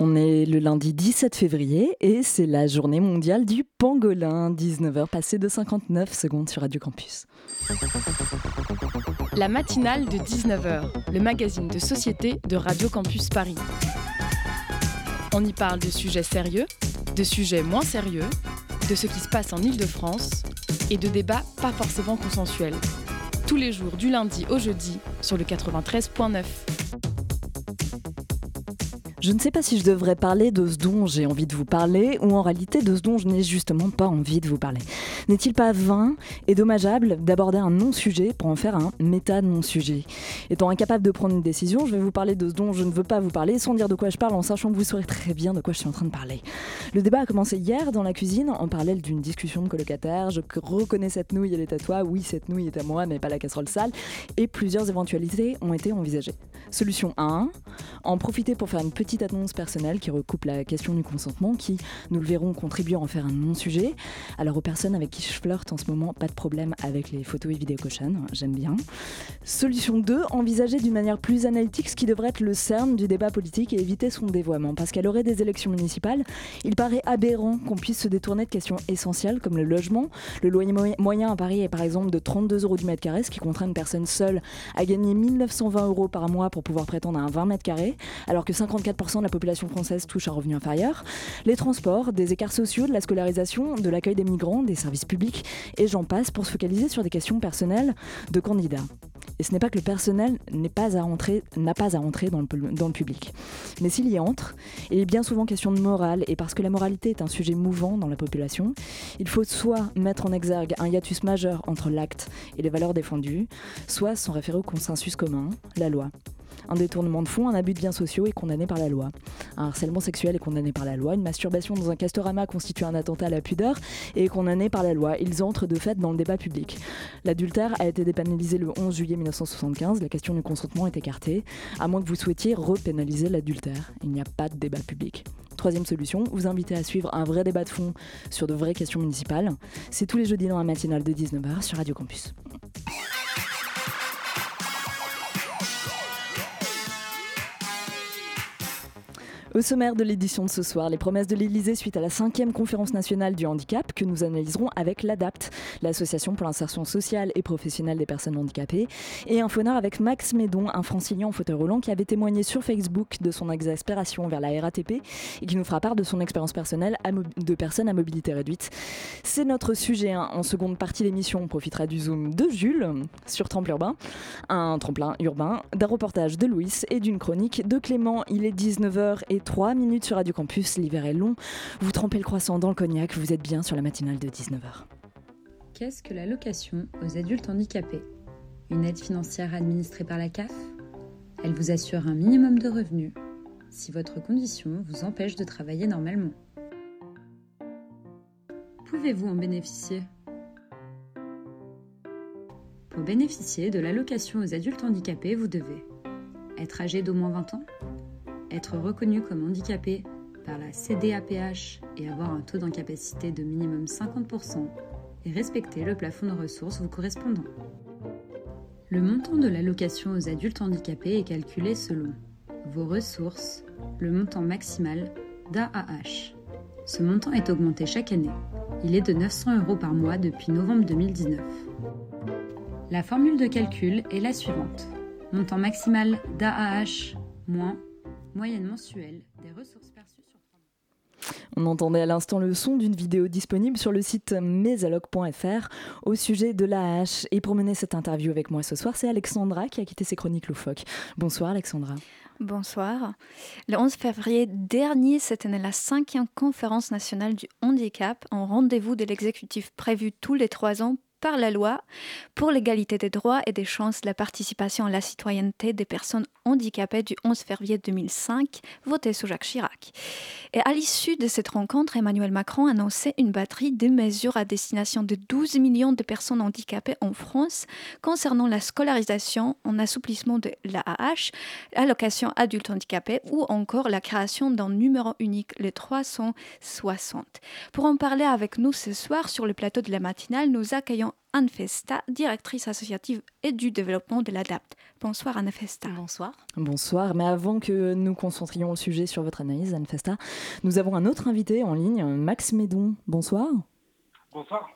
On est le lundi 17 février et c'est la journée mondiale du pangolin, 19h passé de 59 secondes sur Radio Campus. La matinale de 19h, le magazine de société de Radio Campus Paris. On y parle de sujets sérieux, de sujets moins sérieux, de ce qui se passe en Ile-de-France et de débats pas forcément consensuels. Tous les jours du lundi au jeudi sur le 93.9. Je ne sais pas si je devrais parler de ce dont j'ai envie de vous parler ou en réalité de ce dont je n'ai justement pas envie de vous parler. N'est-il pas vain et dommageable d'aborder un non-sujet pour en faire un méta-non-sujet? Étant incapable de prendre une décision, je vais vous parler de ce dont je ne veux pas vous parler sans dire de quoi je parle en sachant que vous saurez très bien de quoi je suis en train de parler. Le débat a commencé hier dans la cuisine en parallèle d'une discussion de colocataires. Je reconnais cette nouille, elle est à toi. Oui, cette nouille est à moi, mais pas la casserole sale. Et plusieurs éventualités ont été envisagées. Solution 1, en profiter pour faire une petite annonce personnelle qui recoupe la question du consentement, qui, nous le verrons, contribue à en faire un non-sujet. Alors aux personnes avec qui je flirte en ce moment, pas de problème avec les photos et vidéos cochonnes, j'aime bien. Solution 2, envisager d'une manière plus analytique ce qui devrait être le cerne du débat politique et éviter son dévoiement. Parce qu'à l'orée des élections municipales, il paraît aberrant qu'on puisse se détourner de questions essentielles comme le logement. Le loyer moyen à Paris est par exemple de 32 euros du mètre carré, ce qui contraint une personne seule à gagner 1920 euros par mois pour pouvoir prétendre à un 20 mètres carrés, alors que 54% de la population française touche un revenu inférieur. Les transports, des écarts sociaux, de la scolarisation, de l'accueil des migrants, des services publics, et j'en passe pour se focaliser sur des questions personnelles de candidats. Et ce n'est pas que le personnel n'a pas à entrer dans, le, dans le public. Mais s'il y entre, il est bien souvent question de morale, et parce que la moralité est un sujet mouvant dans la population, il faut soit mettre en exergue un hiatus majeur entre l'acte et les valeurs défendues, soit s'en référer au consensus commun, la loi. Un détournement de fonds, un abus de biens sociaux est condamné par la loi. Un harcèlement sexuel est condamné par la loi. Une masturbation dans un castorama constitue un attentat à la pudeur et est condamné par la loi. Ils entrent de fait dans le débat public. L'adultère a été dépénalisé le 11 juillet 1975. La question du consentement est écartée, à moins que vous souhaitiez repénaliser l'adultère. Il n'y a pas de débat public. Troisième solution, vous inviter à suivre un vrai débat de fond sur de vraies questions municipales. C'est tous les jeudis dans la matinale de 19h sur Radio Campus. Au sommaire de l'édition de ce soir, les promesses de l'Élysée suite à la cinquième conférence nationale du handicap que nous analyserons avec l'ADAPT, l'association pour l'insertion sociale et professionnelle des personnes handicapées, et un phonard avec Max Médon, un francilien en fauteuil roulant qui avait témoigné sur Facebook de son exaspération vers la RATP et qui nous fera part de son expérience personnelle de personnes à mobilité réduite. C'est notre sujet. Hein. En seconde partie de l'émission, on profitera du zoom de Jules sur Tremple Urbain, un tremplin urbain, d'un reportage de Louis et d'une chronique de Clément. Il est 19h et 3 minutes sur Radio Campus, l'hiver est long. Vous trempez le croissant dans le cognac, vous êtes bien sur la matinale de 19h. Qu'est-ce que l'allocation aux adultes handicapés? Une aide financière administrée par la CAF Elle vous assure un minimum de revenus si votre condition vous empêche de travailler normalement. Pouvez-vous en bénéficier? Pour bénéficier de l'allocation aux adultes handicapés, vous devez être âgé d'au moins 20 ans être reconnu comme handicapé par la CDAPH et avoir un taux d'incapacité de minimum 50% et respecter le plafond de ressources vous correspondant. Le montant de l'allocation aux adultes handicapés est calculé selon vos ressources, le montant maximal d'AAH. Ce montant est augmenté chaque année. Il est de 900 euros par mois depuis novembre 2019. La formule de calcul est la suivante. Montant maximal d'AAH moins moyenne mensuelle des ressources perçues sur on entendait à l'instant le son d'une vidéo disponible sur le site mesalog.fr au sujet de l'AH. Et pour mener cette interview avec moi ce soir, c'est Alexandra qui a quitté ses chroniques loufoques. Bonsoir Alexandra. Bonsoir. Le 11 février dernier, c'était la cinquième conférence nationale du handicap, en rendez-vous de l'exécutif prévu tous les trois ans par la loi pour l'égalité des droits et des chances la participation à la citoyenneté des personnes handicapées du 11 février 2005, votée sous Jacques Chirac. Et à l'issue de cette rencontre, Emmanuel Macron annonçait une batterie de mesures à destination de 12 millions de personnes handicapées en France concernant la scolarisation en assouplissement de l'AAH, l'allocation adulte handicapé ou encore la création d'un numéro unique, le 360. Pour en parler avec nous ce soir sur le plateau de la matinale, nous accueillons Anne Festa, directrice associative et du développement de l'ADAPT. Bonsoir Anne Festa. Bonsoir. Bonsoir, mais avant que nous concentrions le sujet sur votre analyse, Anne Festa, nous avons un autre invité en ligne, Max Médon. Bonsoir. Bonsoir.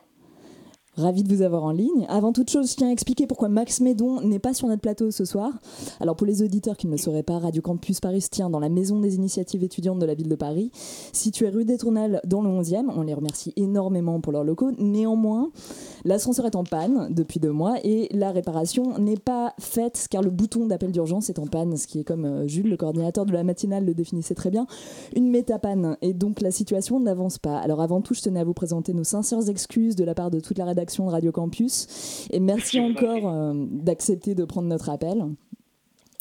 Ravi de vous avoir en ligne. Avant toute chose, je tiens à expliquer pourquoi Max Médon n'est pas sur notre plateau ce soir. Alors pour les auditeurs qui ne le sauraient pas, Radio Campus Paris se tient dans la maison des initiatives étudiantes de la ville de Paris, située rue des Tournelles dans le 11e. On les remercie énormément pour leurs locaux. Néanmoins, l'ascenseur est en panne depuis deux mois et la réparation n'est pas faite car le bouton d'appel d'urgence est en panne, ce qui est comme euh, Jules, le coordinateur de la matinale, le définissait très bien, une métapanne. Et donc la situation n'avance pas. Alors avant tout, je tenais à vous présenter nos sincères excuses de la part de toute la rédaction de Radio Campus. Et merci encore euh, d'accepter de prendre notre appel.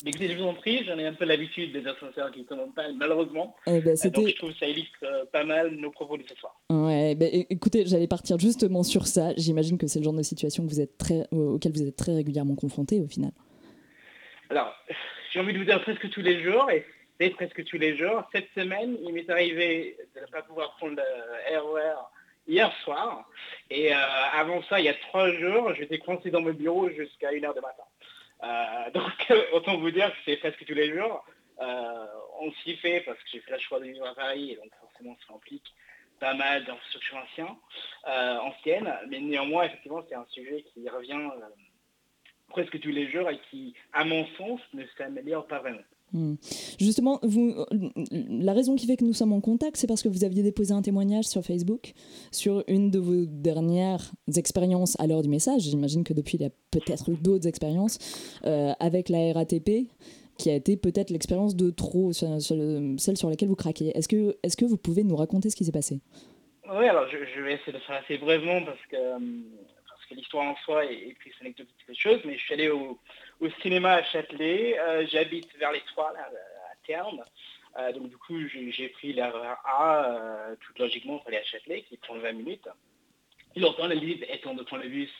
Écoutez, je vous en prie, j'en ai un peu l'habitude des ascenseurs qui ne pas, malheureusement. Eh ben, euh, donc je trouve que ça illustre euh, pas mal nos propos de ce soir. Ouais, ben, écoutez, j'allais partir justement sur ça. J'imagine que c'est le genre de situation que vous êtes très, auquel vous êtes très régulièrement confronté au final. Alors, j'ai envie de vous dire presque tous les jours, et c'est presque tous les jours. Cette semaine, il m'est arrivé de ne pas pouvoir prendre le RER hier soir. Et euh, avant ça, il y a trois jours, j'étais coincé dans mon bureau jusqu'à 1h du matin. Euh, donc, autant vous dire que c'est presque tous les jours. Euh, on s'y fait parce que j'ai fait la choix de vivre à Paris et donc forcément ça implique pas mal d'infrastructures anciennes. Mais néanmoins, effectivement, c'est un sujet qui revient presque tous les jours et qui, à mon sens, ne s'améliore pas vraiment. Hmm. Justement, vous, la raison qui fait que nous sommes en contact, c'est parce que vous aviez déposé un témoignage sur Facebook sur une de vos dernières expériences à l'heure du message. J'imagine que depuis, il y a peut-être eu d'autres expériences euh, avec la RATP qui a été peut-être l'expérience de trop, celle sur laquelle vous craquez. Est-ce que, est que vous pouvez nous raconter ce qui s'est passé? Oui, alors je, vais essayer de faire assez brièvement parce que, que l'histoire en soi est, plus anecdotique que chose, mais je suis allé au, au cinéma à Châtelet. Euh, j'habite vers les Trois, à terme. Euh, donc du coup, j'ai pris l'erreur A, euh, tout logiquement, pour aller à Châtelet, qui prend 20 minutes. Il entend le livre étant de prendre le bus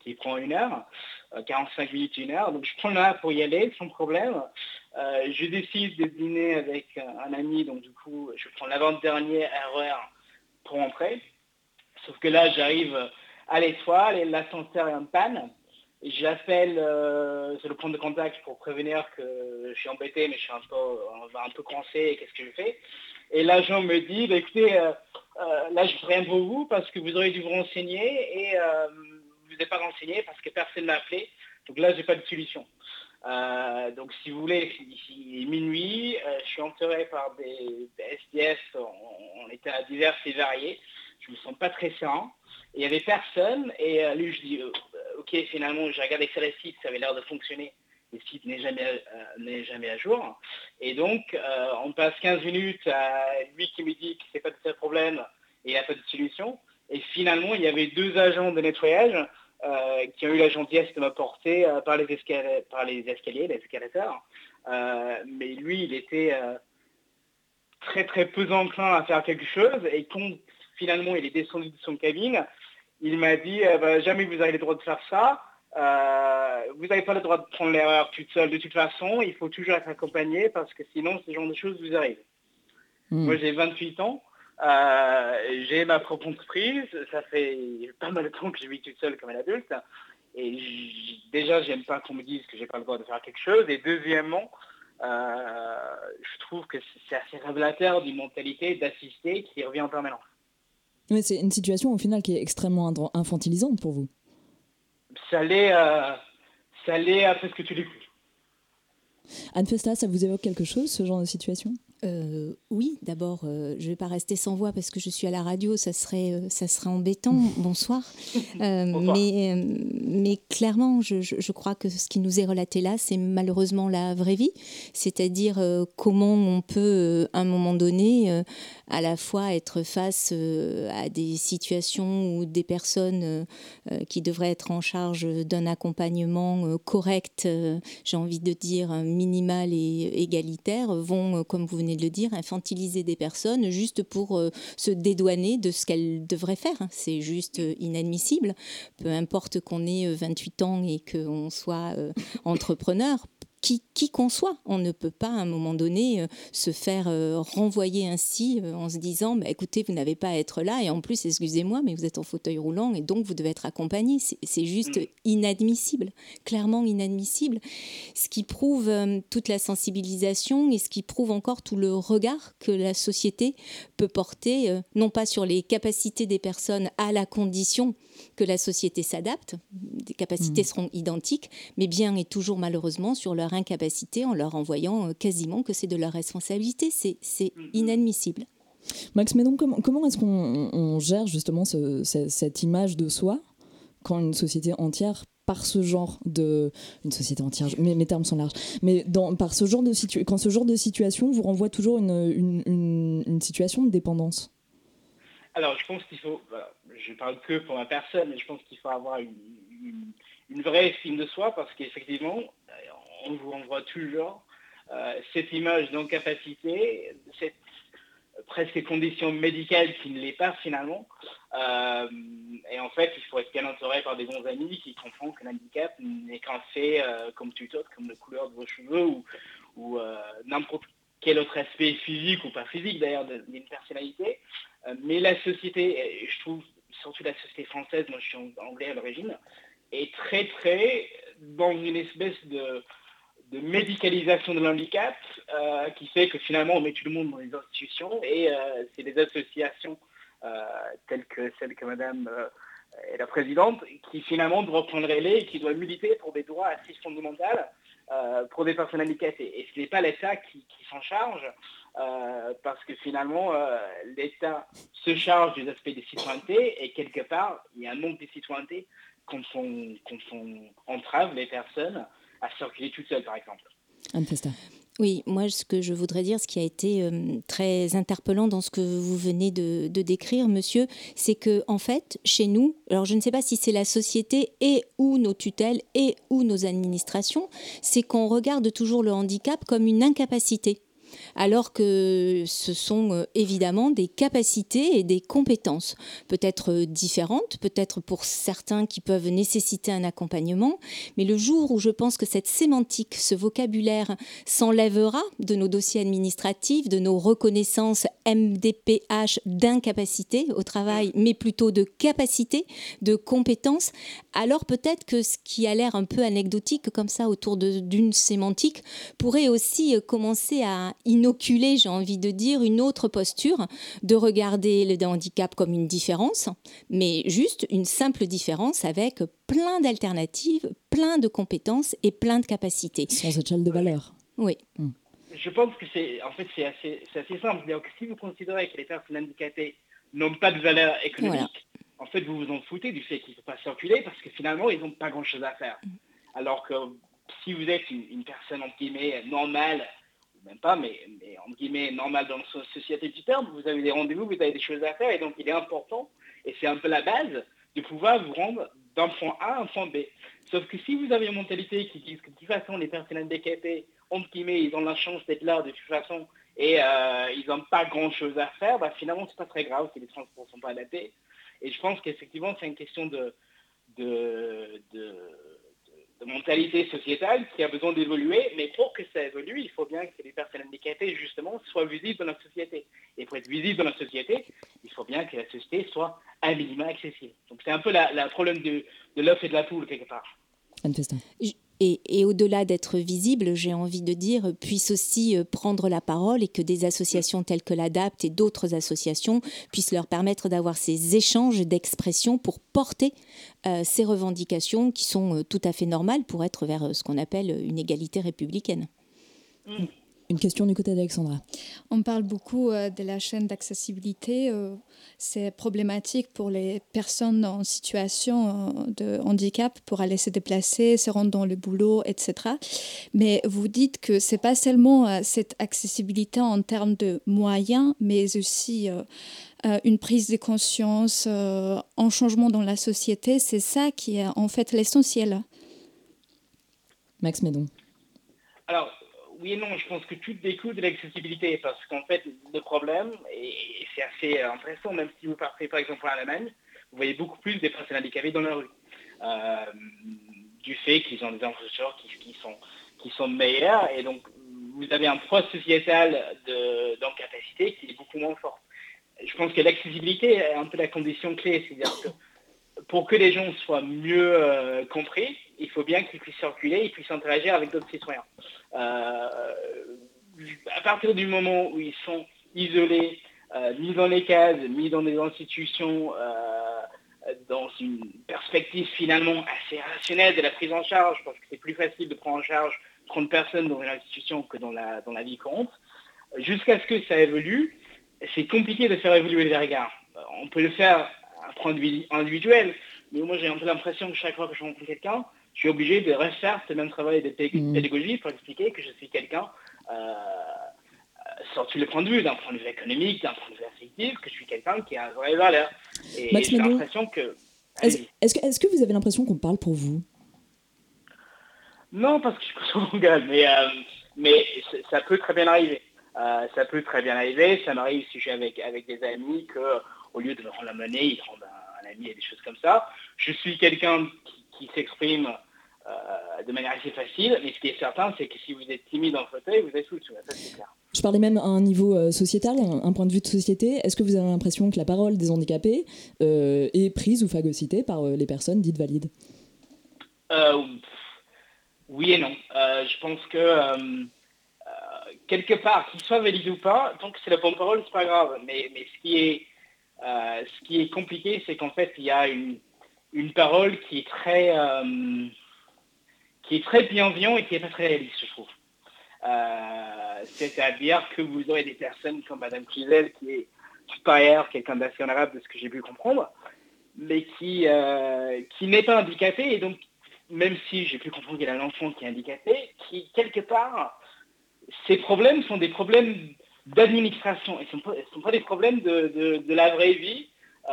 qui prend une heure, 45 minutes, une heure. Donc je prends là pour y aller sans problème. je décide de dîner avec un ami, donc du coup, je prends l'avant-dernier erreur pour entrer. Sauf que là, j'arrive à l'étoile et l'ascenseur est en panne. J'appelle euh, le point de contact pour prévenir que je suis embêté, mais je suis un peu, un peu coincé qu'est-ce que je fais? Et l'agent me dit, bah, écoutez, euh, euh, là je ne rien pour vous parce que vous auriez dû vous renseigner et vous n'êtes pas renseigné parce que personne ne m'a appelé. Donc là, j'ai pas de solution. donc si vous voulez, ici minuit, je suis enterré par des, SDS en, état divers et variés. Je me sens pas très serein. Il n'y avait personne et lui je dis ok, finalement, j'ai regardé sur le site, ça avait l'air de fonctionner. Le site n'est jamais, euh, jamais à jour. Et donc, euh, on passe 15 minutes à lui qui me dit que c'est pas de problème et il n'y a pas de solution. Et finalement, il y avait deux agents de nettoyage euh, qui ont eu la gentillesse de m'apporter par, les escaliers, les les escalateurs. mais lui, il était très très peu enclin à faire quelque chose. Et quand finalement il est descendu de son cabine, il m'a dit euh, bah, jamais vous avez le droit de faire ça. Euh, vous n'avez pas le droit de prendre l'erreur toute seule. De toute façon, il faut toujours être accompagné parce que sinon, ce genre de choses vous arrivent. Hmm. Moi, j'ai 28 ans. Euh, j'ai ma propre entreprise. Ça fait pas mal de temps que je vis toute seule comme un adulte. Et déjà, j'aime pas qu'on me dise que j'ai pas le droit de faire quelque chose. Et deuxièmement, je trouve que c'est assez révélateur d'une mentalité d'assister qui revient en permanence c'est une situation au final qui est extrêmement infantilisante pour vous. Ça l'est, euh, ça l'est à ce que tu l'écoutes. Anne Festa, ça vous évoque quelque chose, ce genre de situation? Euh, oui, d'abord, euh, je ne vais pas rester sans voix parce que je suis à la radio, ça serait, euh, ça serait embêtant. Bonsoir. mais, mais clairement, je, je, crois que ce qui nous est relaté là, c'est malheureusement la vraie vie. C'est-à-dire comment on peut, à un moment donné, à la fois être face à des situations où des personnes qui devraient être en charge d'un accompagnement correct, j'ai envie de dire minimal et égalitaire, vont, comme vous venez de le dire, infantiliser des personnes juste pour euh, se dédouaner de ce qu'elles devraient faire. C'est juste euh, inadmissible. Peu importe qu'on ait 28 euh, ans et qu'on soit entrepreneur, qui, qui qu'on soit. On ne peut pas à un moment donné euh, se faire euh, renvoyer ainsi en se disant bah, écoutez, vous n'avez pas à être là et en plus, excusez-moi, mais vous êtes en fauteuil roulant et donc vous devez être accompagné. C'est juste mm. inadmissible, clairement inadmissible. Ce qui prouve toute la sensibilisation et ce qui prouve encore tout le regard que la société peut porter, non pas sur les capacités des personnes à la condition que la société s'adapte, des capacités mm. seront identiques, mais bien et toujours malheureusement sur leur incapacité en leur envoyant euh, quasiment que c'est de leur responsabilité. C'est mm-hmm. inadmissible. Max, mais donc comment, comment est-ce qu'on gère justement cette image de soi quand une société entière par ce genre de une société entière mes, mes termes sont larges mais dans, par ce genre de situ, quand ce genre de situation vous renvoie toujours une, une, une situation de dépendance? Alors je pense qu'il faut je parle que pour ma personne, mais je pense qu'il faut avoir une, vraie estime de soi parce qu'effectivement, on vous envoie toujours euh, cette image d'incapacité, cette presque condition médicale qui ne l'est pas finalement. Euh, et en fait, il faut être bien entouré par des bons amis qui comprennent que l'handicap n'est qu'un fait euh, comme tout autre, comme la couleur de vos cheveux ou, n'importe quel autre aspect physique ou pas physique d'ailleurs d'une personnalité. mais la société, je trouve, surtout la société française, moi je suis anglais à l'origine, est très très dans une espèce de, médicalisation de l'handicap euh, qui fait que finalement on met tout le monde dans les institutions et euh, c'est des associations euh, telles que celle que Madame est la présidente qui finalement doivent prendre relais et qui doivent militer pour des droits assez fondamentaux pour des personnes handicapées. Et ce n'est pas l'État qui s'en charge. Parce que finalement, l'État se charge des aspects des citoyennetés et quelque part, il y a un manque de citoyenneté quand on, entrave les personnes à circuler toutes seules, par exemple. Oui, moi, ce que je voudrais dire, ce qui a été euh, très interpellant dans ce que vous venez de, de décrire, monsieur, c'est que, en fait, chez nous, alors je ne sais pas si c'est la société et ou nos tutelles et ou nos administrations, c'est qu'on regarde toujours le handicap comme une incapacité alors que ce sont euh, évidemment des capacités et des compétences, peut-être euh, différentes, peut-être pour certains qui peuvent nécessiter un accompagnement, mais le jour où je pense que cette sémantique, ce vocabulaire s'enlèvera de nos dossiers administratifs, de nos reconnaissances MDPH d'incapacité au travail, mais plutôt de capacité, de compétences, alors peut-être que ce qui a l'air un peu anecdotique comme ça autour d'une sémantique pourrait aussi euh, commencer à inoculer, j'ai envie de dire, une autre posture, de regarder le handicap comme une différence, mais juste une simple différence avec plein d'alternatives, plein de compétences et plein de capacités. Sans échelle de valeur. Oui. Hmm. Je pense que c'est en fait c'est assez, assez, simple. Donc, si vous considérez que les personnes handicapées n'ont pas de valeur économique, en fait vous vous en foutez du fait qu'ils ne peuvent pas circuler parce que finalement ils n'ont pas grand chose à faire. Hmm. Alors que si vous êtes une, une personne entre guillemets normale même pas, mais, mais en guillemets normal dans la société du terme, vous avez des rendez-vous, vous avez des choses à faire, et donc il est important, et c'est un peu la base, de pouvoir vous rendre d'un point A à un point B. Sauf que si vous avez une mentalité qui dit que de toute façon les personnes handicapées, entre guillemets, ils ont la chance d'être là de toute façon, et euh, ils n'ont pas grand-chose à faire, bah, finalement c'est pas très grave si les transports ne sont pas adaptés. Et je pense qu'effectivement c'est une question de, de de mentalité sociétale qui a besoin d'évoluer, mais pour que ça évolue, il faut bien que les personnes handicapées, justement, soient visibles dans la société. Et pour être visible dans la société, il faut bien que la société soit un minimum accessible. Donc c'est un peu le problème de, de l'œuf et de la poule, quelque part et, au-delà d'être visible, j'ai envie de dire, puisse aussi euh, prendre la parole et que des associations telles que l'ADAPT et d'autres associations puissent leur permettre d'avoir ces échanges d'expression pour porter euh, ces revendications qui sont euh, tout à fait normales pour être vers ce qu'on appelle une égalité républicaine. Mm. Une question du côté d'Alexandra. On parle beaucoup euh, de la chaîne d'accessibilité. Euh, c'est problématique pour les personnes en situation euh, de handicap pour aller se déplacer, se rendre dans le boulot, etc. Mais vous dites que c'est pas seulement cette accessibilité en termes de moyens, mais aussi une prise de conscience, un changement dans la société. C'est ça qui est en fait l'essentiel. Max Médon. Alors, oui et non, je pense que tout découle de l'accessibilité parce qu'en fait, le problème, et c'est assez intéressant, même si vous partez par exemple en Allemagne, vous voyez beaucoup plus des personnes handicapées dans la rue. Euh, du fait qu'ils ont des infrastructures qui, sont, qui sont meilleurs et donc vous avez un poids sociétal d'incapacité qui est beaucoup moins fort. Je pense que l'accessibilité est un peu la condition clé, c'est-à-dire que pour que les gens soient mieux euh, compris, il faut bien qu'ils puissent circuler, ils puissent interagir avec d'autres citoyens. Euh, à partir du moment où ils sont isolés, euh, mis dans les cases, mis dans des institutions, dans une perspective finalement assez rationnelle de la prise en charge, parce que c'est plus facile de prendre en charge 30 personnes dans une institution que dans la, dans la vie courante, jusqu'à ce que ça évolue, c'est compliqué de faire évoluer les regards. On peut le faire à point individuel, mais moi j'ai un peu l'impression que chaque fois que je rencontre quelqu'un, je suis obligé de refaire ce même travail de mm. pédagogie pour expliquer que je suis quelqu'un, euh, sur tous les points de vue, d'un point de vue économique, d'un point de vue affectif, que je suis quelqu'un qui a une vraie valeur. Et j'ai l'impression que... Est-ce que, est que vous avez l'impression qu'on parle pour vous? Non, parce que je suis souvent gueule, mais, euh, mais ça peut très bien arriver. Euh, ça peut très bien arriver. Ça m'arrive si je suis avec, avec des amis qu'au lieu de me rendre la monnaie, ils rendent un, ami et des choses comme ça. Je suis quelqu'un qui, s'exprime euh, de manière assez facile, mais ce qui est certain, c'est que si vous êtes timide dans le fauteuil, vous êtes sous ça c'est clair. Je parlais même à un niveau euh, sociétal, un, point de vue de société. Est-ce que vous avez l'impression que la parole des handicapés est prise ou phagocytée par les personnes dites valides? Oui et non. je pense que quelque part, qu'il soit valide ou pas, tant que c'est la bonne parole, c'est pas grave. Mais, mais ce, qui est, euh, ce qui est compliqué, c'est qu'en fait, il y a une, une parole qui est très, euh, qui est très bienveillante et qui est pas très réaliste, je trouve. Euh, c'est-à-dire que vous aurez des personnes comme Madame Cluzel, qui est supérieure, quelqu'un d'assez honorable de ce que j'ai pu comprendre, mais qui, qui n'est pas handicapé, et donc, même si j'ai pu comprendre qu'il y a un enfant qui est handicapé, qui, quelque part, ces problèmes sont des problèmes d'administration. Ils ne sont, pas des problèmes de, la vraie vie. Euh,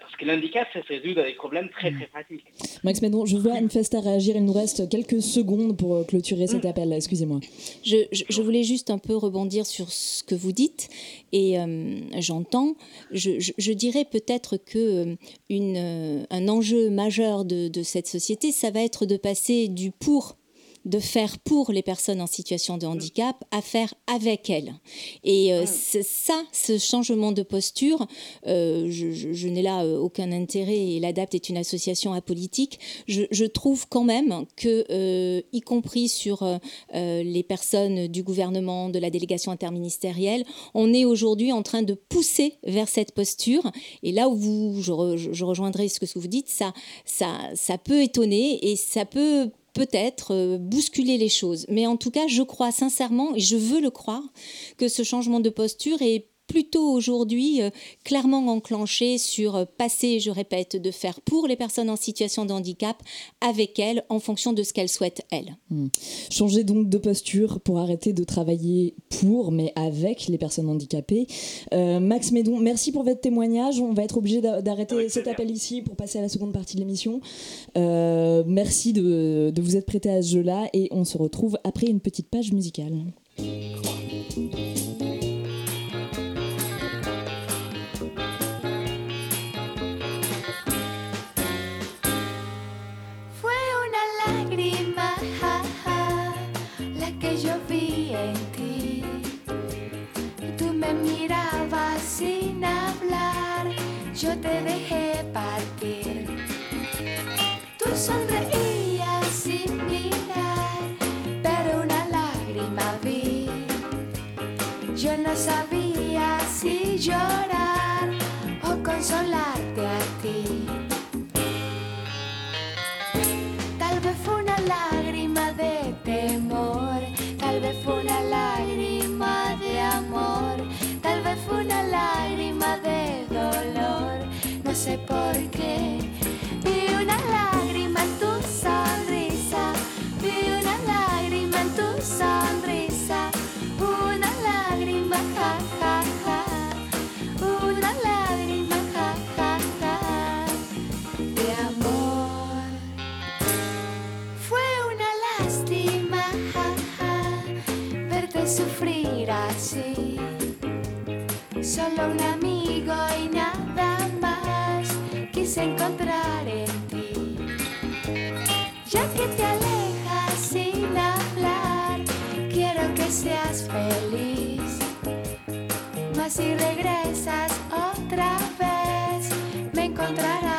parce que l'handicap, ça se résout dans des problèmes très très pratiques. Max Médon, je vois Anne Festa réagir. Il nous reste quelques secondes pour euh, clôturer cet mm. appel. Excusez-moi. Je, voulais juste un peu rebondir sur ce que vous dites. Et euh, j'entends. Je, dirais peut-être que une, un enjeu majeur de, de cette société, ça va être de passer du pour de faire pour les personnes en situation de handicap à faire avec elles. Et euh, mm. ça, ce changement de posture, euh, je, n'ai là euh, aucun intérêt et l'ADAPT est une association apolitique. Je, je trouve quand même que, y compris sur les personnes du gouvernement, de la délégation interministérielle, on est aujourd'hui en train de pousser vers cette posture. Et là où vous, je, rejoindrai ce que vous dites, ça, ça, ça peut étonner et ça peut peut-être euh, bousculer les choses. Mais en tout cas, je crois sincèrement, et je veux le croire, que ce changement de posture est plutôt aujourd'hui euh, clairement enclenché sur euh, passer, je répète, de faire pour les personnes en situation de handicap avec elles en fonction de ce qu'elles souhaitent elles. Hmm. Changer donc de posture pour arrêter de travailler pour, mais avec les personnes handicapées. Euh, Max Médon, merci pour votre témoignage. On va être obligé d'arrêter cet appel ici pour passer à la seconde partie de l'émission. merci de, de vous être prêté à ce jeu-là et on se retrouve après une petite page musicale. yo te dejé. un amigo y nada más quise encontrar en ti. Ya que te alejas sin hablar, quiero que seas feliz. Mas si regresas otra vez, me encontrarás.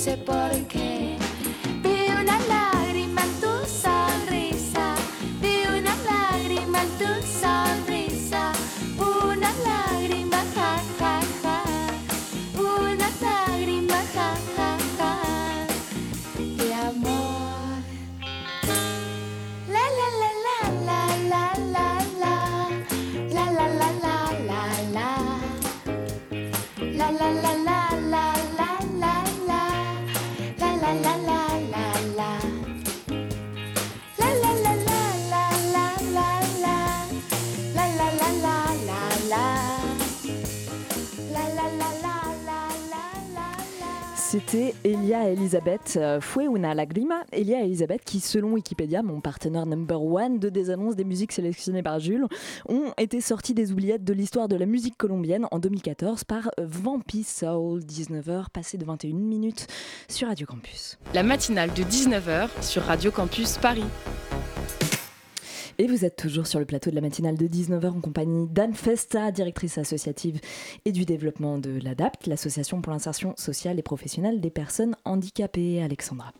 Sé por qué. C'était Elia Elisabeth euh, Fue una lagrima. Elia Elisabeth, qui, selon Wikipédia, mon partenaire number one de des annonces des musiques sélectionnées par Jules, ont été sortis des oubliettes de l'histoire de la musique colombienne en 2014 par Vampi Soul, 19h, passé de 21 minutes sur Radio Campus. La matinale de 19h sur Radio Campus Paris. Et vous êtes toujours sur le plateau de la matinale de 19h en compagnie d'Anne Festa, directrice associative et du développement de l'ADAPT, l'association pour l'insertion sociale et professionnelle des personnes handicapées. Alexandra.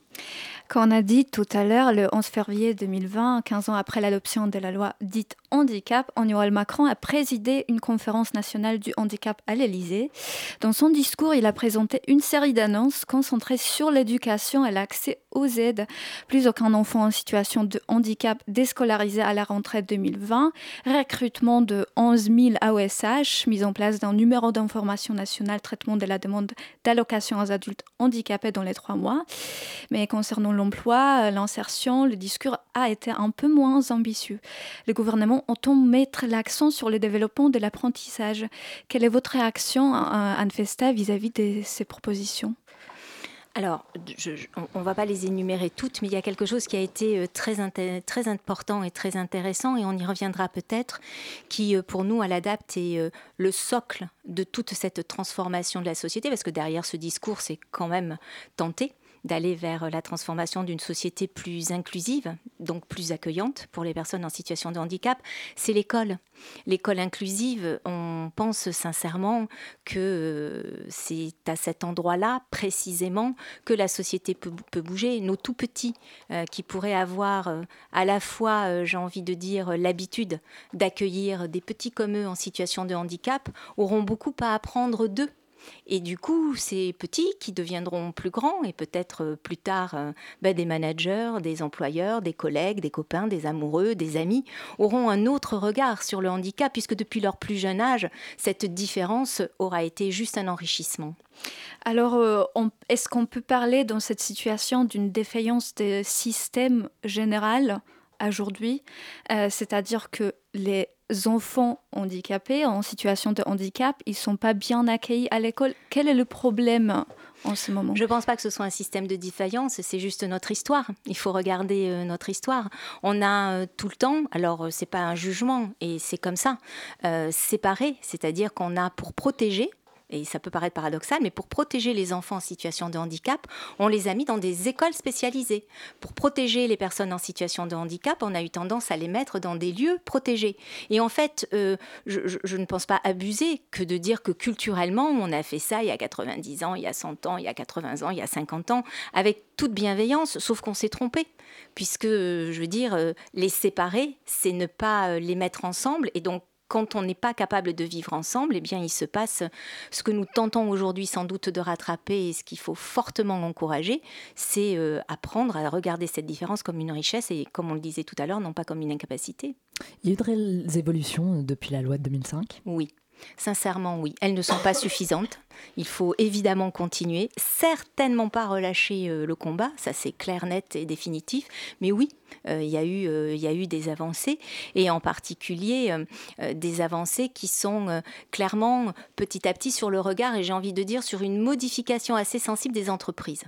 Comme on a dit tout à l'heure, le 11 février 2020, 15 ans après l'adoption de la loi dite handicap, Emmanuel Macron a présidé une conférence nationale du handicap à l'Élysée. Dans son discours, il a présenté une série d'annonces concentrées sur l'éducation et l'accès aux aides. Plus aucun enfant en situation de handicap déscolarisé à la rentrée 2020, recrutement de 11 000 AOSH, mise en place d'un numéro d'information national, traitement de la demande d'allocation aux adultes handicapés dans les trois mois. Mais concernant l'emploi, l'insertion, le discours a été un peu moins ambitieux. Le gouvernement entend mettre l'accent sur le développement de l'apprentissage. Quelle est votre réaction, Anne Festa, vis-à-vis de ces propositions? Alors, on ne va pas les énumérer toutes, mais il y a quelque chose qui a été très, très important et très intéressant, et on y reviendra peut-être, qui pour nous à l'ADAPT est le socle de toute cette transformation de la société, parce que derrière ce discours, c'est quand même tenté d'aller vers la transformation d'une société plus inclusive, donc plus accueillante pour les personnes en situation de handicap, c'est l'école. L'école inclusive, on pense sincèrement que c'est à cet endroit-là, précisément, que la société peut, peut bouger. Nos tout petits, euh, qui pourraient avoir euh, à la fois, euh, j'ai envie de dire, l'habitude d'accueillir des petits comme eux en situation de handicap, auront beaucoup à apprendre d'eux et du coup, ces petits qui deviendront plus grands et peut-être plus tard euh, ben, des managers, des employeurs, des collègues, des copains, des amoureux, des amis, auront un autre regard sur le handicap puisque depuis leur plus jeune âge, cette différence aura été juste un enrichissement. Alors, euh, est-ce qu'on peut parler dans cette situation d'une défaillance des systèmes général aujourd'hui, euh, c'est-à-dire que les enfants handicapés en situation de handicap, ils sont pas bien accueillis à l'école. Quel est le problème en ce moment? Je ne pense pas que ce soit un système de défaillance, c'est juste notre histoire. Il faut regarder euh, notre histoire. On a euh, tout le temps, alors euh, c'est pas un jugement et c'est comme ça, séparé, c'est-à-dire qu'on a pour protéger et ça peut paraître paradoxal, mais pour protéger les enfants en situation de handicap, on les a mis dans des écoles spécialisées. Pour protéger les personnes en situation de handicap, on a eu tendance à les mettre dans des lieux protégés. Et en fait, euh, je, je, je, ne pense pas abuser que de dire que culturellement, on a fait ça il y a 90 ans, il y a 100 ans, il y a 80 ans, il y a 50 ans, avec toute bienveillance, sauf qu'on s'est trompé. Puisque, je veux dire, les séparer, c'est ne pas les mettre ensemble. Et donc, quand on n'est pas capable de vivre ensemble, eh bien, il se passe ce que nous tentons aujourd'hui sans doute de rattraper et ce qu'il faut fortement encourager, c'est euh, apprendre à regarder cette différence comme une richesse et, comme on le disait tout à l'heure, non pas comme une incapacité. Il y a eu de réelles évolutions depuis la loi de 2005 Oui. Sincèrement, oui. Elles ne sont pas suffisantes. Il faut évidemment continuer, certainement pas relâcher euh, le combat, ça c'est clair, net et définitif, mais oui, euh, il, y a eu, euh, il y a eu des avancées, et en particulier des avancées qui sont clairement petit à petit sur le regard, et j'ai envie de dire sur une modification assez sensible des entreprises.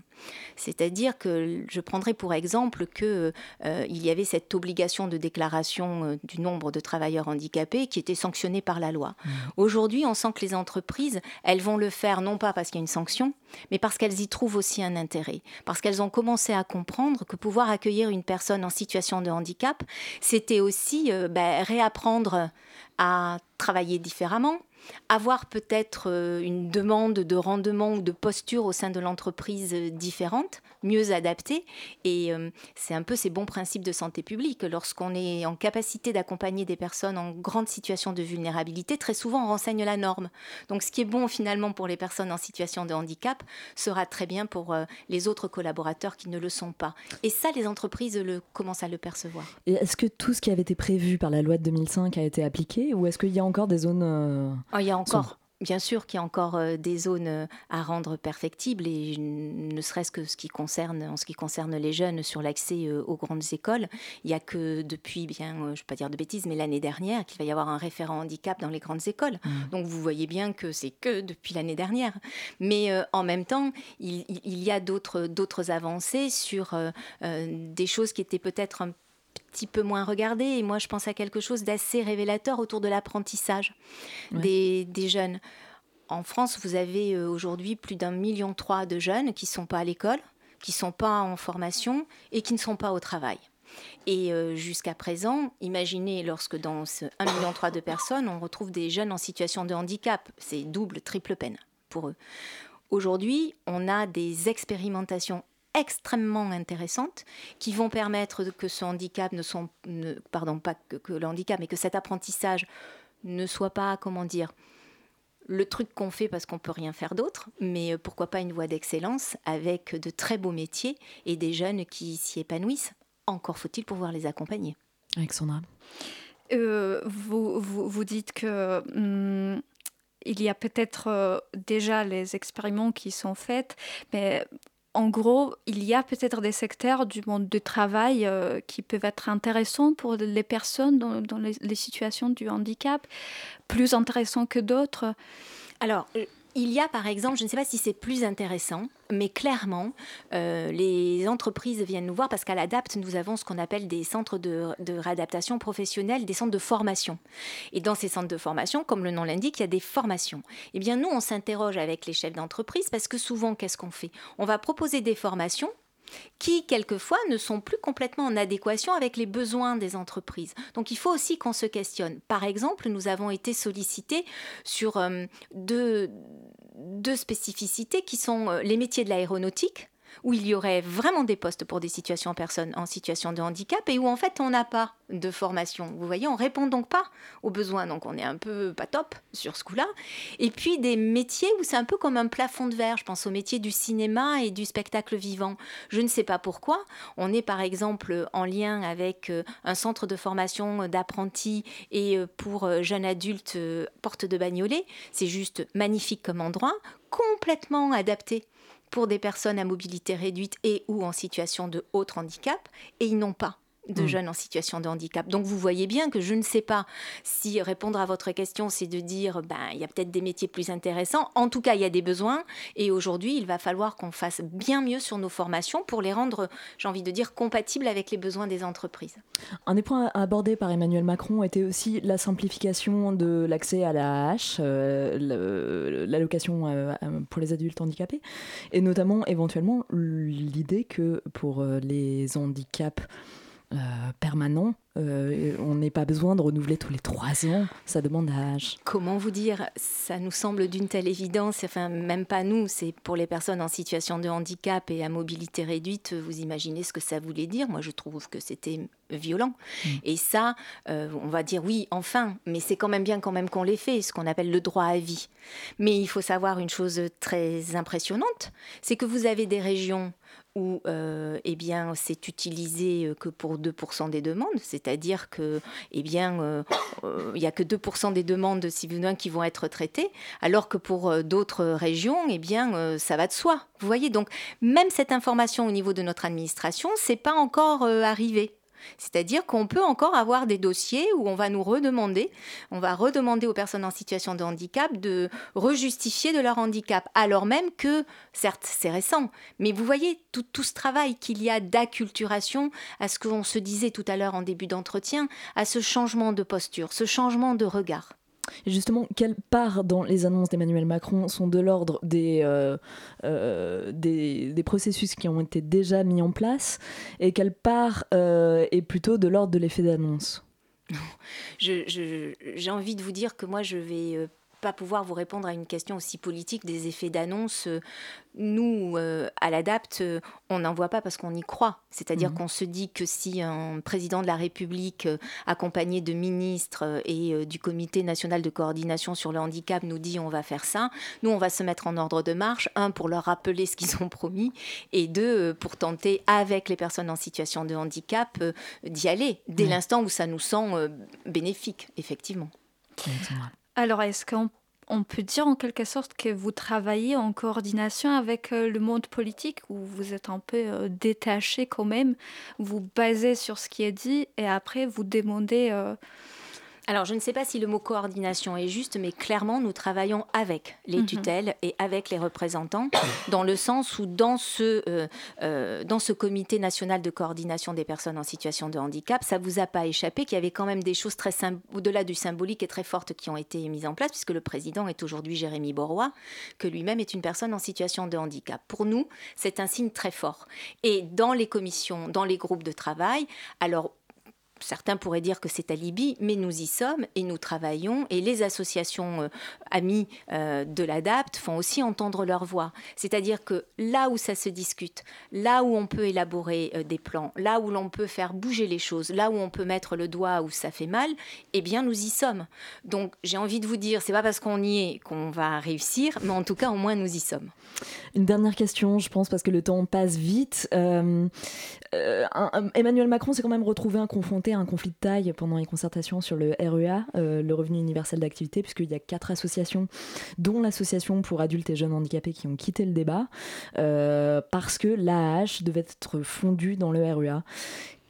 C'est-à-dire que je prendrai pour exemple qu'il il y avait cette obligation de déclaration du nombre de travailleurs handicapés qui était sanctionnée par la loi. Mmh. Aujourd'hui, on sent que les entreprises, elles vont le faire non pas parce qu'il y a une sanction, mais parce qu'elles y trouvent aussi un intérêt, parce qu'elles ont commencé à comprendre que pouvoir accueillir une personne en situation de handicap, c'était aussi euh, ben, réapprendre à travailler différemment, avoir peut-être euh, une demande de rendement ou de posture au sein de l'entreprise euh, différente, mieux adaptée. Et euh, c'est un peu ces bons principes de santé publique. Lorsqu'on est en capacité d'accompagner des personnes en grande situation de vulnérabilité, très souvent on renseigne la norme. Donc ce qui est bon finalement pour les personnes en situation de handicap sera très bien pour les autres collaborateurs qui ne le sont pas. Et ça, les entreprises le, commencent à le percevoir. Et est-ce que tout ce qui avait été prévu par la loi de 2005 a été appliqué ou est-ce qu'il y a encore des zones Oh, il y a encore. Bien sûr qu'il y a encore euh, des zones euh, à rendre perfectibles et ne serait-ce que ce qui concerne, en ce qui concerne les jeunes sur l'accès euh, aux grandes écoles, il n'y a que depuis, bien, je ne vais pas dire de bêtises, mais l'année dernière qu'il va y avoir un référent handicap dans les grandes écoles. Mmh. Donc vous voyez bien que c'est que depuis l'année dernière. Mais en même temps, il, il y a d'autres avancées sur des choses qui étaient peut-être un petit peu moins regardé. Et moi, je pense à quelque chose d'assez révélateur autour de l'apprentissage des, jeunes. En France, vous avez euh, aujourd'hui plus d'un million trois de jeunes qui ne sont pas à l'école, qui ne sont pas en formation et qui ne sont pas au travail. Et euh, jusqu'à présent, imaginez lorsque dans ce 1,3 million de personnes, on retrouve des jeunes en situation de handicap. C'est double, triple peine pour eux. Aujourd'hui, on a des expérimentations extrêmement intéressantes qui vont permettre que ce handicap ne sont, pardon, pas que, le handicap, mais que cet apprentissage ne soit pas, comment dire, le truc qu'on fait parce qu'on peut rien faire d'autre, mais euh, pourquoi pas une voie d'excellence avec de très beaux métiers et des jeunes qui s'y épanouissent. Encore faut-il pouvoir les accompagner. Alexandra euh, vous, vous, dites que hum, il y a peut-être euh, déjà les expériments qui sont faits, mais en gros, il y a peut-être des secteurs du monde du travail euh, qui peuvent être intéressants pour les personnes dans, les, situations du handicap, plus intéressants que d'autres. Alors, euh, il y a par exemple, je ne sais pas si c'est plus intéressant, mais clairement, euh, les entreprises viennent nous voir parce qu'à l'ADAPT, nous avons ce qu'on appelle des centres de, réadaptation professionnelle, des centres de formation. Et dans ces centres de formation, comme le nom l'indique, il y a des formations. Eh bien, nous, on s'interroge avec les chefs d'entreprise parce que souvent, qu'est-ce qu'on fait? On va proposer des formations qui, quelquefois, ne sont plus complètement en adéquation avec les besoins des entreprises. Donc il faut aussi qu'on se questionne. Par exemple, nous avons été sollicités sur euh, deux, spécificités qui sont euh, les métiers de l'aéronautique où il y aurait vraiment des postes pour des situations personnes en situation de handicap et où en fait on n'a pas de formation. Vous voyez, on répond donc pas aux besoins, donc on est un peu pas top sur ce coup-là. Et puis des métiers où c'est un peu comme un plafond de verre. Je pense aux métiers du cinéma et du spectacle vivant. Je ne sais pas pourquoi. On est par exemple en lien avec euh, un centre de formation d'apprentis et euh, pour euh, jeunes adultes porte de Bagnolet. C'est juste magnifique comme endroit, complètement adapté pour des personnes à mobilité réduite et ou en situation de haut handicap, et ils n'ont pas de hmm. jeunes en situation de handicap. Donc vous voyez bien que je ne sais pas si répondre à votre question, c'est de dire, ben, il y a peut-être des métiers plus intéressants. En tout cas, il y a des besoins. Et aujourd'hui, il va falloir qu'on fasse bien mieux sur nos formations pour les rendre, j'ai envie de dire, compatibles avec les besoins des entreprises. Un des points abordés par Emmanuel Macron était aussi la simplification de l'accès à la hache, euh, l'allocation euh, pour les adultes handicapés, et notamment éventuellement l'idée que pour euh, les handicaps, euh, permanent. Euh, on n'est pas besoin de renouveler tous les trois ans. Ça demande âge. Comment vous dire Ça nous semble d'une telle évidence. Enfin, même pas nous. C'est pour les personnes en situation de handicap et à mobilité réduite. Vous imaginez ce que ça voulait dire Moi, je trouve que c'était violent. Mm. Et ça, euh, on va dire oui, enfin, mais c'est quand même bien quand même qu'on l'ait fait, ce qu'on appelle le droit à vie. Mais il faut savoir une chose très impressionnante, c'est que vous avez des régions où euh, eh bien, c'est utilisé euh, que pour 2% des demandes, c'est-à-dire que eh bien, euh, il n'y a que 2% des demandes si qui vont être traitées, alors que pour d'autres régions, eh bien, ça va de soi. Vous voyez, donc même cette information au niveau de notre administration, c'est pas encore arrivé. C'est-à-dire qu'on peut encore avoir des dossiers où on va nous redemander, on va redemander aux personnes en situation de handicap de rejustifier de leur handicap, alors même que, certes, c'est récent, mais vous voyez tout, ce travail qu'il y a d'acculturation à ce qu'on se disait tout à l'heure en début d'entretien, à ce changement de posture, ce changement de regard. Justement, quelle part dans les annonces d'Emmanuel Macron sont de l'ordre des, euh, euh, des, processus qui ont été déjà mis en place et quelle part euh, est plutôt de l'ordre de l'effet d'annonce? J'ai envie de vous dire que moi, je vais pas pouvoir vous répondre à une question aussi politique des effets d'annonce. Nous, euh, à l'ADAPT, euh, on n'en voit pas parce qu'on y croit. C'est-à-dire mmh. qu'on se dit que si un président de la République, euh, accompagné de ministres et du Comité national de coordination sur le handicap, nous dit on va faire ça, nous, on va se mettre en ordre de marche, un, pour leur rappeler ce qu'ils ont promis, et deux, pour tenter, avec les personnes en situation de handicap, d'y aller, dès l'instant où ça nous sent bénéfique, effectivement. Alors, est-ce qu'on peut dire en quelque sorte que vous travaillez en coordination avec euh, le monde politique ou vous êtes un peu euh, détaché quand même, vous basez sur ce qui est dit et après vous demandez euh, alors, je ne sais pas si le mot coordination est juste, mais clairement, nous travaillons avec les mhm. tutelles et avec les représentants, dans le sens où dans ce, euh, euh, dans ce comité national de coordination des personnes en situation de handicap, ça vous a pas échappé qu'il y avait quand même des choses très au-delà du symbolique et très fortes qui ont été mises en place, puisque le président est aujourd'hui Jérémy Borrois, que lui-même est une personne en situation de handicap. Pour nous, c'est un signe très fort. Et dans les commissions, dans les groupes de travail, alors certains pourraient dire que c'est alibi, mais nous y sommes et nous travaillons et les associations euh, amies euh, de l'ADAPT font aussi entendre leur voix. C'est-à-dire que là où ça se discute, là où on peut élaborer euh, des plans, là où l'on peut faire bouger les choses, là où on peut mettre le doigt où ça fait mal, eh bien nous y sommes. Donc j'ai envie de vous dire, c'est pas parce qu'on y est qu'on va réussir, mais en tout cas au moins nous y sommes. Une dernière question, je pense, parce que le temps passe vite. Emmanuel Macron s'est quand même retrouvé un confronté un conflit de taille pendant les concertations sur le REA, euh, le revenu universel d'activité, puisqu'il y a quatre associations, dont l'association pour adultes et jeunes handicapés, qui ont quitté le débat, euh, parce que l'AH devait être fondu dans le REA.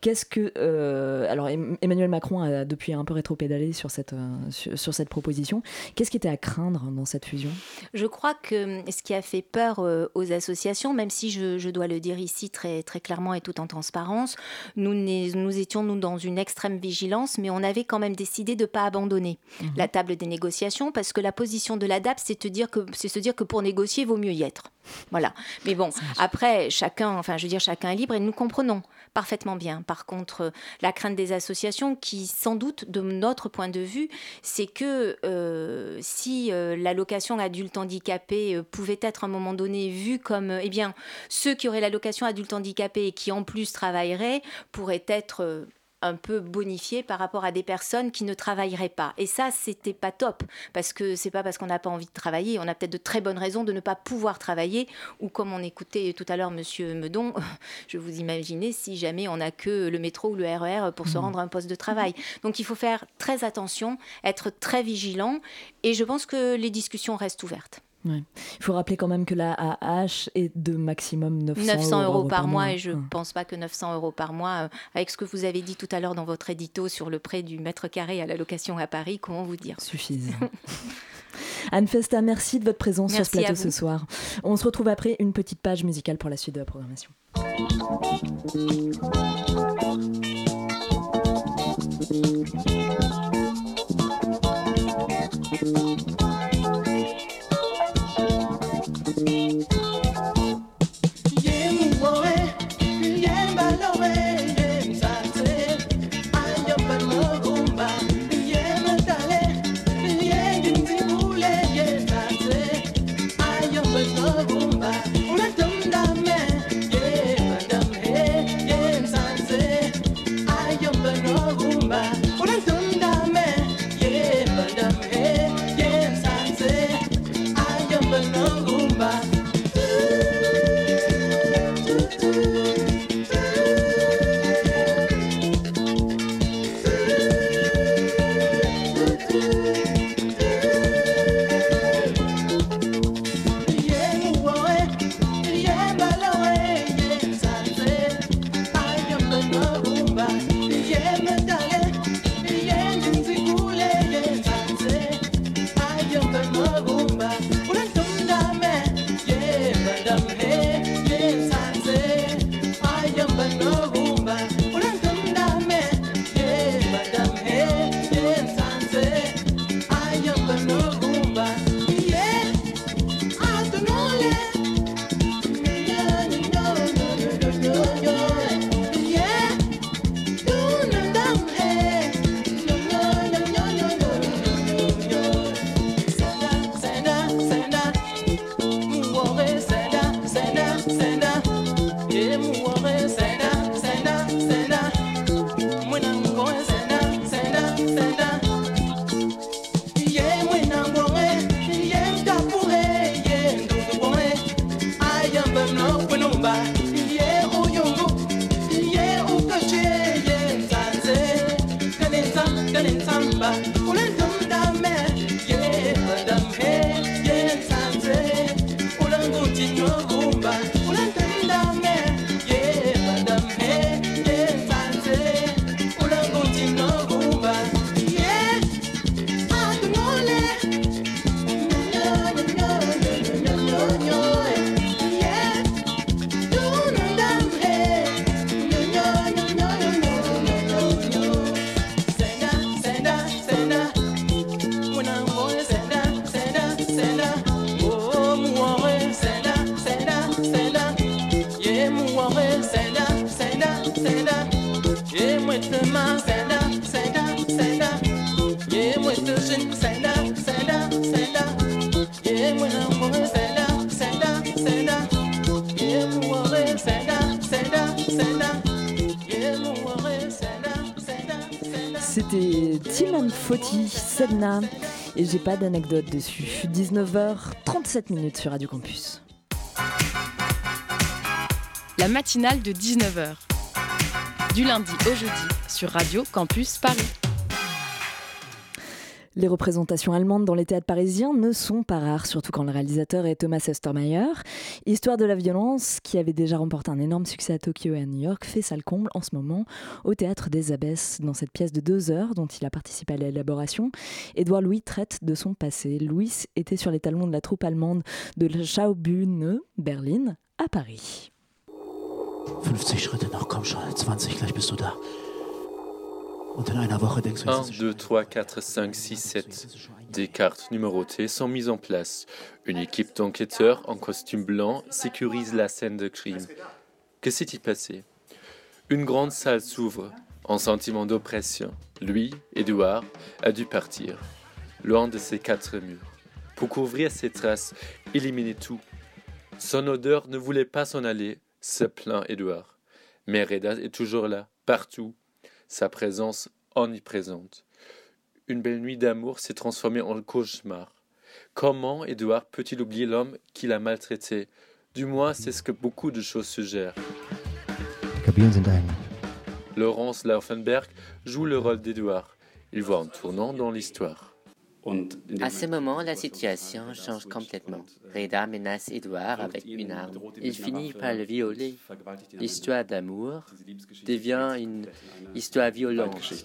Qu'est-ce que. Euh, alors, Emmanuel Macron a depuis un peu rétro-pédalé sur cette, euh, sur, cette proposition. Qu'est-ce qui était à craindre dans cette fusion? Je crois que hum, ce qui a fait peur euh, aux associations, même si je, dois le dire ici très, très clairement et tout en transparence, nous, nous étions nous, dans une extrême vigilance, mais on avait quand même décidé de ne pas abandonner mhm. la table des négociations parce que la position de l'ADAP, c'est se dire que pour négocier, il vaut mieux y être. Voilà. Mais bon, après, chacun, enfin, je veux dire, chacun est libre et nous comprenons parfaitement bien. Par contre, la crainte des associations, qui sans doute, de notre point de vue, c'est que euh, si euh, l'allocation adulte handicapé euh, pouvait être à un moment donné vue comme, eh bien, ceux qui auraient l'allocation adulte handicapé et qui en plus travailleraient pourraient être un peu bonifié par rapport à des personnes qui ne travailleraient pas. Et ça, c'était pas top, parce que c'est pas parce qu'on n'a pas envie de travailler, on a peut-être de très bonnes raisons de ne pas pouvoir travailler, ou comme on écoutait tout à l'heure Monsieur Medon, je vous imaginez si jamais on n'a que le métro ou le RER e pour se mmh. rendre à un poste de travail. Donc il faut faire très attention, être très vigilant, et je pense que les discussions restent ouvertes. Il faut rappeler quand même que la AH est de maximum 900, 900 euros, euros, par, mois, et je ne pense pas que 900 euros par mois, avec ce que vous avez dit tout à l'heure dans votre édito sur le prêt du mètre carré à la location à Paris, comment vous dire? Suffisent. Anne Festa, merci de votre présence sur ce plateau ce soir. On se retrouve après une petite page musicale pour la suite de la programmation. Timan Foti, Sedna, et j'ai pas d'anecdote dessus. 19h37 minutes sur Radio Campus. La matinale de 19h. Du lundi au jeudi sur Radio Campus Paris. Les représentations allemandes dans les théâtres parisiens ne sont pas rares, surtout quand le réalisateur est Thomas Estermeyer. Histoire de la violence, qui avait déjà remporté un énorme succès à Tokyo et à New York, fait sale comble en ce moment au théâtre des Abbesses. Dans cette pièce de deux heures, dont il a participé à l'élaboration, Édouard Louis traite de son passé. Louis était sur les talons de la troupe allemande de Schaubühne, Berlin, à Paris. 50 Schritte komm schon, 20, gleich bist. 1, 2, 3, 4, 5, 6, 7. Des cartes numérotées sont mises en place. Une équipe d'enquêteurs en costume blanc sécurise la scène de crime. Que s'est-il passé? Une grande salle s'ouvre, en sentiment d'oppression. Lui, Édouard, a dû partir, loin de ses quatre murs. Pour couvrir ses traces, éliminer tout. Son odeur ne voulait pas s'en aller, se plaint Édouard. Mais Reda est toujours là, partout, sa présence omniprésente. Une belle nuit d'amour s'est transformée en cauchemar. Comment Edouard peut-il oublier l'homme qui l'a maltraité? Du moins, c'est ce que beaucoup de choses suggèrent. Laurence Laufenberg joue le rôle d'Edouard. Il voit un tournant dans l'histoire. À ce moment, la situation change complètement. Reda menace Edouard avec une arme. Il finit par le violer. L'histoire d'amour devient une histoire violente.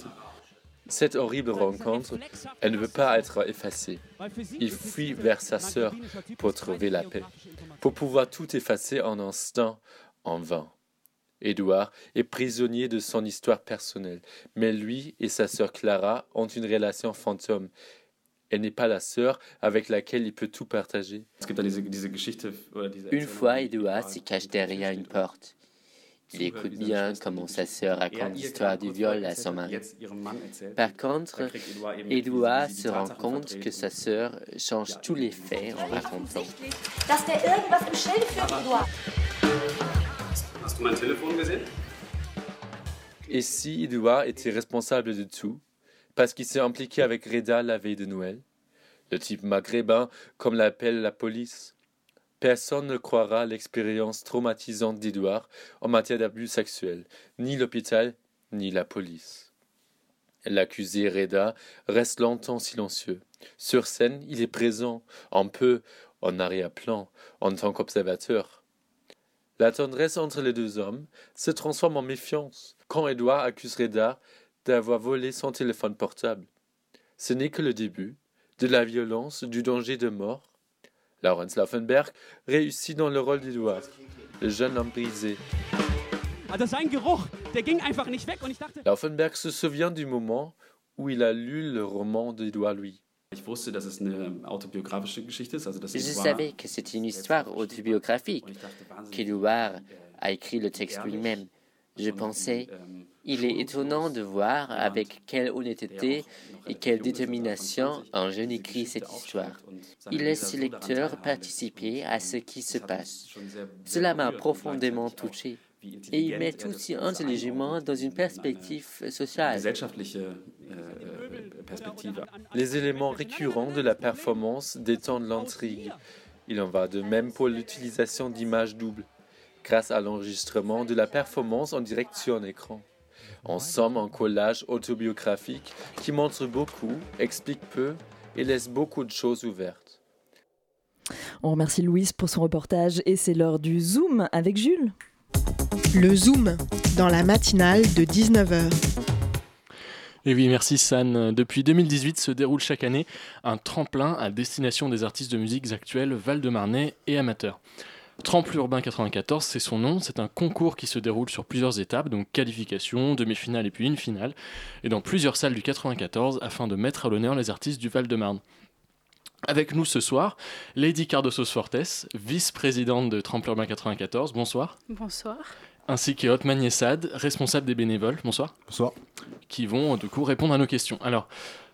Cette horrible rencontre, elle ne veut pas être effacée. Il fuit vers sa sœur pour trouver la paix, pour pouvoir tout effacer en un instant, en vain. Édouard est prisonnier de son histoire personnelle, mais lui et sa sœur Clara ont une relation fantôme elle n'est pas la sœur avec laquelle il peut tout partager. Une fois, Edouard se cache derrière une porte. Il écoute bien comment sa sœur raconte l'histoire du viol à son mari. Par contre, Edouard se rend compte que sa sœur change tous les faits en racontant. Et si Edouard était responsable de tout, parce qu'il s'est impliqué avec Reda la veille de Noël. Le type maghrébin, comme l'appelle la police. Personne ne croira l'expérience traumatisante d'Edouard en matière d'abus sexuels, ni l'hôpital, ni la police. L'accusé Reda reste longtemps silencieux. Sur scène, il est présent, un peu en arrière-plan, en tant qu'observateur. La tendresse entre les deux hommes se transforme en méfiance quand Edouard accuse Reda d'avoir volé son téléphone portable. Ce n'est que le début de la violence, du danger de mort. Lawrence Laufenberg réussit dans le rôle d'Edouard, le jeune homme brisé. Laufenberg se souvient du moment où il a lu le roman d'Edouard Louis. Je savais que c'était une histoire autobiographique, qu'Edouard a écrit le texte lui-même. Je pensais, il est étonnant de voir avec quelle honnêteté et quelle détermination un jeune écrit cette histoire. Il laisse ses lecteurs participer à ce qui se passe. Cela m'a profondément touché. Et il met aussi intelligemment dans une perspective sociale. Les éléments récurrents de la performance détendent l'intrigue. Il en va de même pour l'utilisation d'images doubles grâce à l'enregistrement de la performance en direct sur un écran. En somme, un collage autobiographique qui montre beaucoup, explique peu et laisse beaucoup de choses ouvertes. On remercie Louise pour son reportage et c'est l'heure du Zoom avec Jules. Le Zoom, dans la matinale de 19h. Et oui, merci San. Depuis 2018 se déroule chaque année un tremplin à destination des artistes de musique actuels val-de-marnais et amateurs. Tremple Urbain 94, c'est son nom. C'est un concours qui se déroule sur plusieurs étapes, donc qualification, demi-finale et puis une finale, et dans plusieurs salles du 94 afin de mettre à l'honneur les artistes du Val-de-Marne. Avec nous ce soir, Lady Cardosos Fortes, vice-présidente de Tremple Urbain 94. Bonsoir. Bonsoir. Ainsi que Otman Yessad, responsable des bénévoles. Bonsoir. Bonsoir. Qui vont du coup répondre à nos questions. Alors,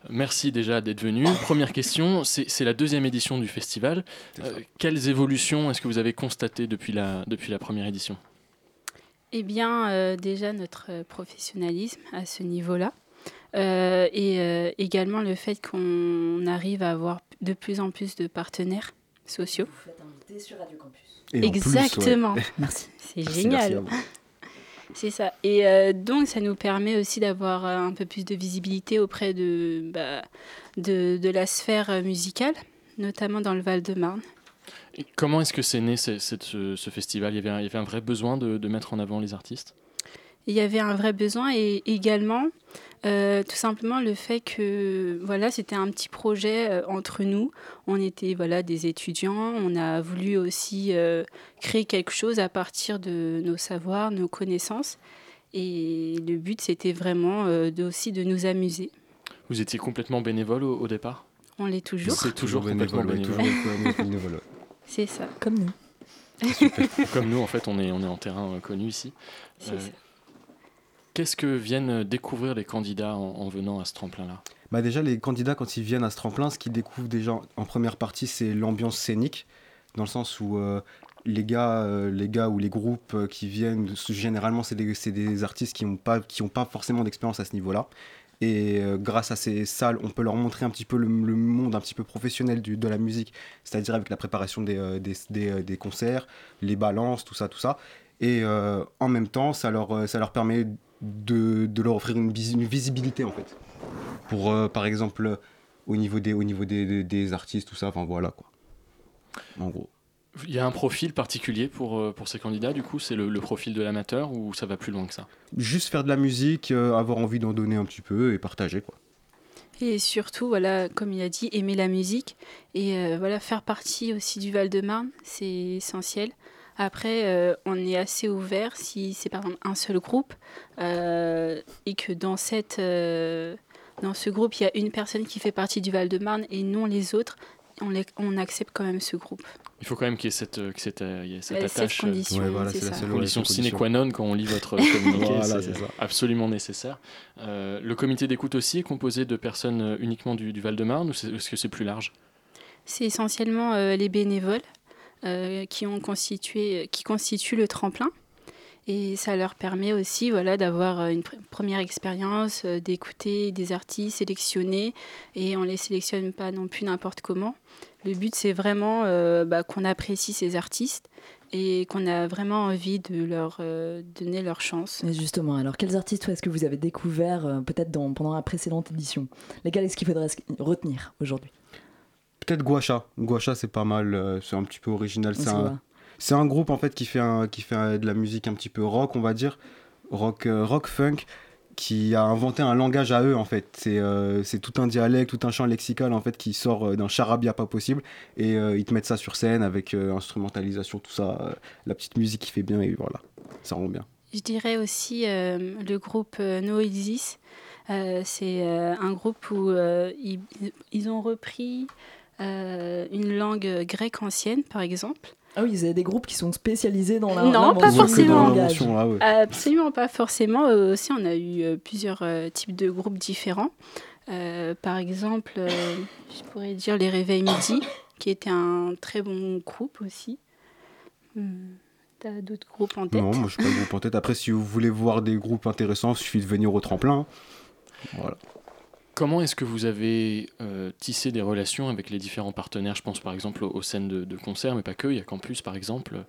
Merci déjà d'être venu. Première question, c'est la deuxième édition du festival. Euh, quelles évolutions est-ce que vous avez constatées depuis la, depuis la première édition? Eh bien, euh, déjà notre professionnalisme à ce niveau-là. Euh, et également le fait qu'on arrive à avoir de plus en plus de partenaires sociaux. Vous faites inviter sur Radio Campus. Exactement. Merci. C'est génial. C'est ça. Et euh, donc, ça nous permet aussi d'avoir euh, un peu plus de visibilité auprès de, bah, de, de, la sphère euh, musicale, notamment dans le Val-de-Marne. comment est-ce que c'est né ce, ce, festival? Il y, avait un, il y avait un vrai besoin de, de mettre en avant les artistes? Il y avait un vrai besoin et également euh, tout simplement le fait que voilà c'était un petit projet euh, entre nous. On était voilà des étudiants. On a voulu aussi euh, créer quelque chose à partir de nos savoirs nos connaissances. Et le but c'était vraiment de, aussi de nous amuser. Vous étiez complètement bénévole au, départ? On l'est toujours. C'est toujours, complètement bénévole, c'est ça. Comme nous. Comme nous, en fait, on est, on est en terrain connu ici. C'est ça. Qu'est-ce que viennent découvrir les candidats en, venant à ce tremplin-là bah Déjà, les candidats, quand ils viennent à ce tremplin, ce qu'ils découvrent déjà en première partie, c'est l'ambiance scénique, dans le sens où euh, les, gars, euh, les gars ou les groupes euh, qui viennent, généralement, c'est des, des, artistes qui n'ont pas, pas forcément d'expérience à ce niveau-là. Et grâce à ces salles, on peut leur montrer un petit peu le, monde un petit peu professionnel de la musique, c'est-à-dire avec la préparation des, des, des, concerts, les balances, tout ça, tout ça. Et en même temps, ça leur, ça leur permet de, de, leur offrir une, visibilité en fait. Pour euh, par exemple au niveau des, au niveau des, des, artistes, tout ça, enfin voilà quoi. En gros. Il y a un profil particulier pour, euh, pour ces candidats, du coup, c'est le, profil de l'amateur ou ça va plus loin que ça? Juste faire de la musique, euh, avoir envie d'en donner un petit peu et partager quoi. Et surtout, voilà, comme il a dit, aimer la musique et voilà, faire partie aussi du Val-de-Marne, c'est essentiel. Après, euh, on est assez ouvert si c'est par exemple un seul groupe euh, et que dans, cette, euh, dans ce groupe, il y a une personne qui fait partie du Val-de-Marne et non les autres, on, on, accepte quand même ce groupe. Il faut quand même qu'il y ait cette, cette, y ait cette attache, condition, ouais, voilà, c'est la condition sine qua non quand on lit votre communiqué, c'est absolument nécessaire. le comité d'écoute aussi est composé de personnes uniquement du, du Val-de-Marne ou est-ce que c'est plus large? C'est essentiellement les bénévoles. Euh, qui, ont constitué, qui constituent le tremplin. Et ça leur permet aussi voilà, d'avoir euh, une première expérience, euh, d'écouter des artistes sélectionnés. Et on ne les sélectionne pas non plus n'importe comment. Le but, c'est vraiment bah, qu'on apprécie ces artistes et qu'on a vraiment envie de leur donner leur chance. Et justement, alors quels artistes est-ce que vous avez découvert peut-être pendant la précédente édition? Lesquels est-ce qu'il faudrait retenir aujourd'hui? Peut-être Guacha. Guacha, c'est pas mal. Euh, c'est un petit peu original. C'est un, c'est un groupe en fait qui fait, un, qui fait de la musique un petit peu rock, on va dire. Rock, euh, rock funk qui a inventé un langage à eux en fait. C'est euh, c'est tout un dialecte, tout un champ lexical en fait qui sort d'un charabia pas possible et ils te mettent ça sur scène avec instrumentalisation, tout ça, la petite musique qui fait bien et voilà, ça rend bien. Je dirais aussi le groupe Noesis. c'est un groupe où ils, ils, ont repris euh, une langue grecque ancienne, par exemple. Ah oui, vous avez des groupes qui sont spécialisés dans la Non, pas forcément. Ah Absolument pas forcément. Euh, aussi, on a eu euh, plusieurs types de groupes différents. par exemple, je pourrais dire les Réveils Midi, qui était un très bon groupe aussi. Hmm, t'as d'autres groupes en tête Non, moi je n'ai pas de groupe en tête. Après, si vous voulez voir des groupes intéressants, il suffit de venir au tremplin. Voilà. Comment est-ce que vous avez euh, tissé des relations avec les différents partenaires? Je pense par exemple aux, scènes de, concert, mais pas que, il y a Campus par exemple.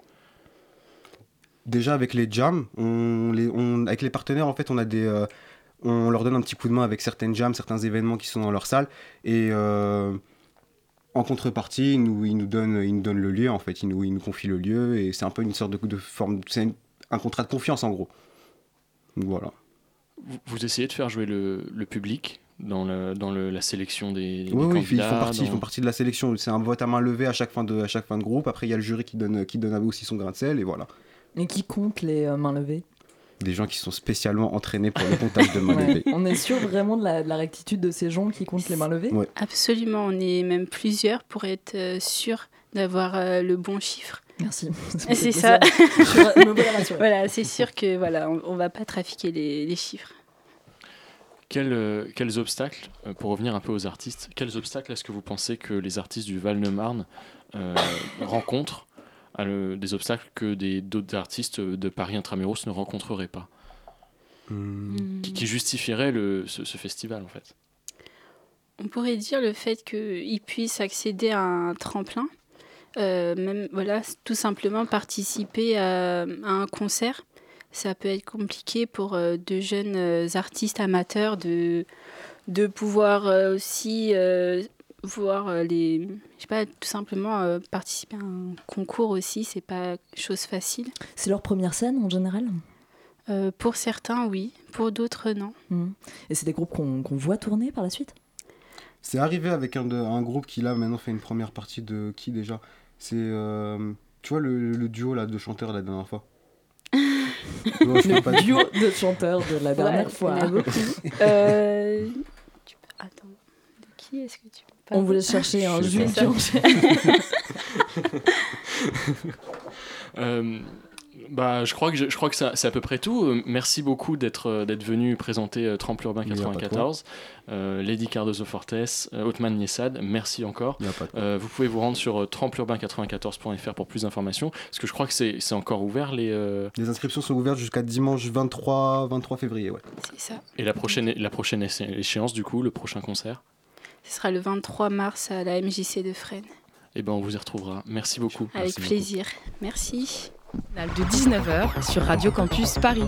Déjà avec les jams, on, les, on, avec les partenaires, en fait, on, a des, euh, on leur donne un petit coup de main avec certaines jams, certains événements qui sont dans leur salle. Et euh, en contrepartie, ils nous, ils, nous donnent, ils nous donnent le lieu, en fait, ils nous, ils nous confient le lieu. Et c'est un peu une sorte de, de forme. C'est un contrat de confiance en gros. voilà. Vous, essayez de faire jouer le, le public? Dans, le, dans le, la sélection des, oui, oui, ils font, partie, ils font partie de la sélection. C'est un vote à main levée à chaque fin de, à chaque fin de groupe. Après, il y a le jury qui donne, qui donne aussi son grain de sel et voilà. Et qui compte les euh, mains levées? Des gens qui sont spécialement entraînés pour le comptage de mains levées. On est sûr vraiment de la, rectitude de ces gens qui comptent les mains levées? Absolument, on est même plusieurs pour être euh, sûr d'avoir euh, le bon chiffre. Merci. C'est ça. voilà, c'est sûr que voilà, on, on va pas trafiquer les, les chiffres. Quels, quels obstacles, pour revenir un peu aux artistes, quels obstacles est-ce que vous pensez que les artistes du Val-de-Marne rencontrent des obstacles que d'autres artistes de Paris intramuros ne rencontreraient pas? Hmm. qui, justifieraient le, ce, festival en fait? On pourrait dire le fait qu'ils puissent accéder à un tremplin, euh, même voilà, tout simplement participer à, un concert. Ça peut être compliqué pour euh, de jeunes euh, artistes amateurs de, de pouvoir aussi voir euh, les. Je sais pas, tout simplement euh, participer à un concours aussi, c'est pas chose facile. C'est leur première scène en général? Euh, Pour certains, oui. Pour d'autres, non. Mmh. Et c'est des groupes qu'on voit tourner par la suite? C'est arrivé avec un, de, un groupe qui, là, maintenant fait une première partie de qui déjà? C'est. tu vois le, duo là, de chanteurs la dernière fois? Le duo de chanteurs de la dernière fois. Attends, de qui est-ce que tu on voulait chercher un jus. euh, bah, je crois que, je, je crois que c'est à peu près tout. Euh, merci beaucoup d'être euh, d'être venu présenter euh, Tremple Urbain 94. Lady Cardozo Fortes, Othman Niessad, merci encore. vous pouvez vous rendre sur trempleurbain94.fr pour plus d'informations. Parce que je crois que c'est encore ouvert. Les, les inscriptions sont ouvertes jusqu'à dimanche 23, 23 février. Ouais. C'est ça. Et la prochaine, la prochaine échéance, du coup, le prochain concert? Ce sera le 23 mars à la MJC de Fresnes. Eh ben, on vous y retrouvera. Merci beaucoup. Avec plaisir. Merci. De 19h sur Radio Campus Paris.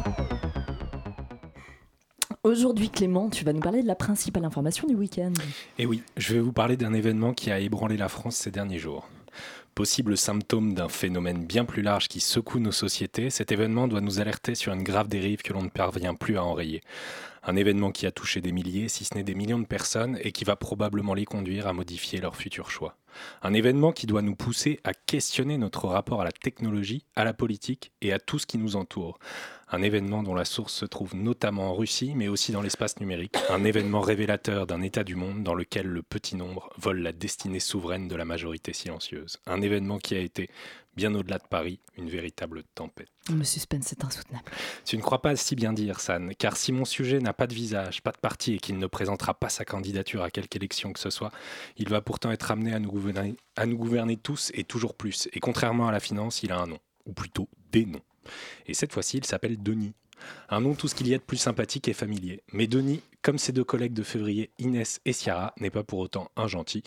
Aujourd'hui, Clément, tu vas nous parler de la principale information du week-end. Eh oui, je vais vous parler d'un événement qui a ébranlé la France ces derniers jours. Possible symptôme d'un phénomène bien plus large qui secoue nos sociétés, cet événement doit nous alerter sur une grave dérive que l'on ne parvient plus à enrayer. Un événement qui a touché des milliers, si ce n'est des millions de personnes, et qui va probablement les conduire à modifier leurs futurs choix. Un événement qui doit nous pousser à questionner notre rapport à la technologie, à la politique et à tout ce qui nous entoure. Un événement dont la source se trouve notamment en Russie, mais aussi dans l'espace numérique. Un événement révélateur d'un état du monde dans lequel le petit nombre vole la destinée souveraine de la majorité silencieuse. Un événement qui a été bien au-delà de Paris, une véritable tempête. Le suspense est insoutenable. Tu ne crois pas si bien dire, San, car si mon sujet n'a pas de visage, pas de parti et qu'il ne présentera pas sa candidature à quelque élection que ce soit, il va pourtant être amené à nous gouverner, à nous gouverner tous et toujours plus. Et contrairement à la finance, il a un nom, ou plutôt des noms. Et cette fois-ci, il s'appelle Denis. Un nom tout ce qu'il y a de plus sympathique et familier. Mais Denis, comme ses deux collègues de février, Inès et Ciara, n'est pas pour autant un gentil,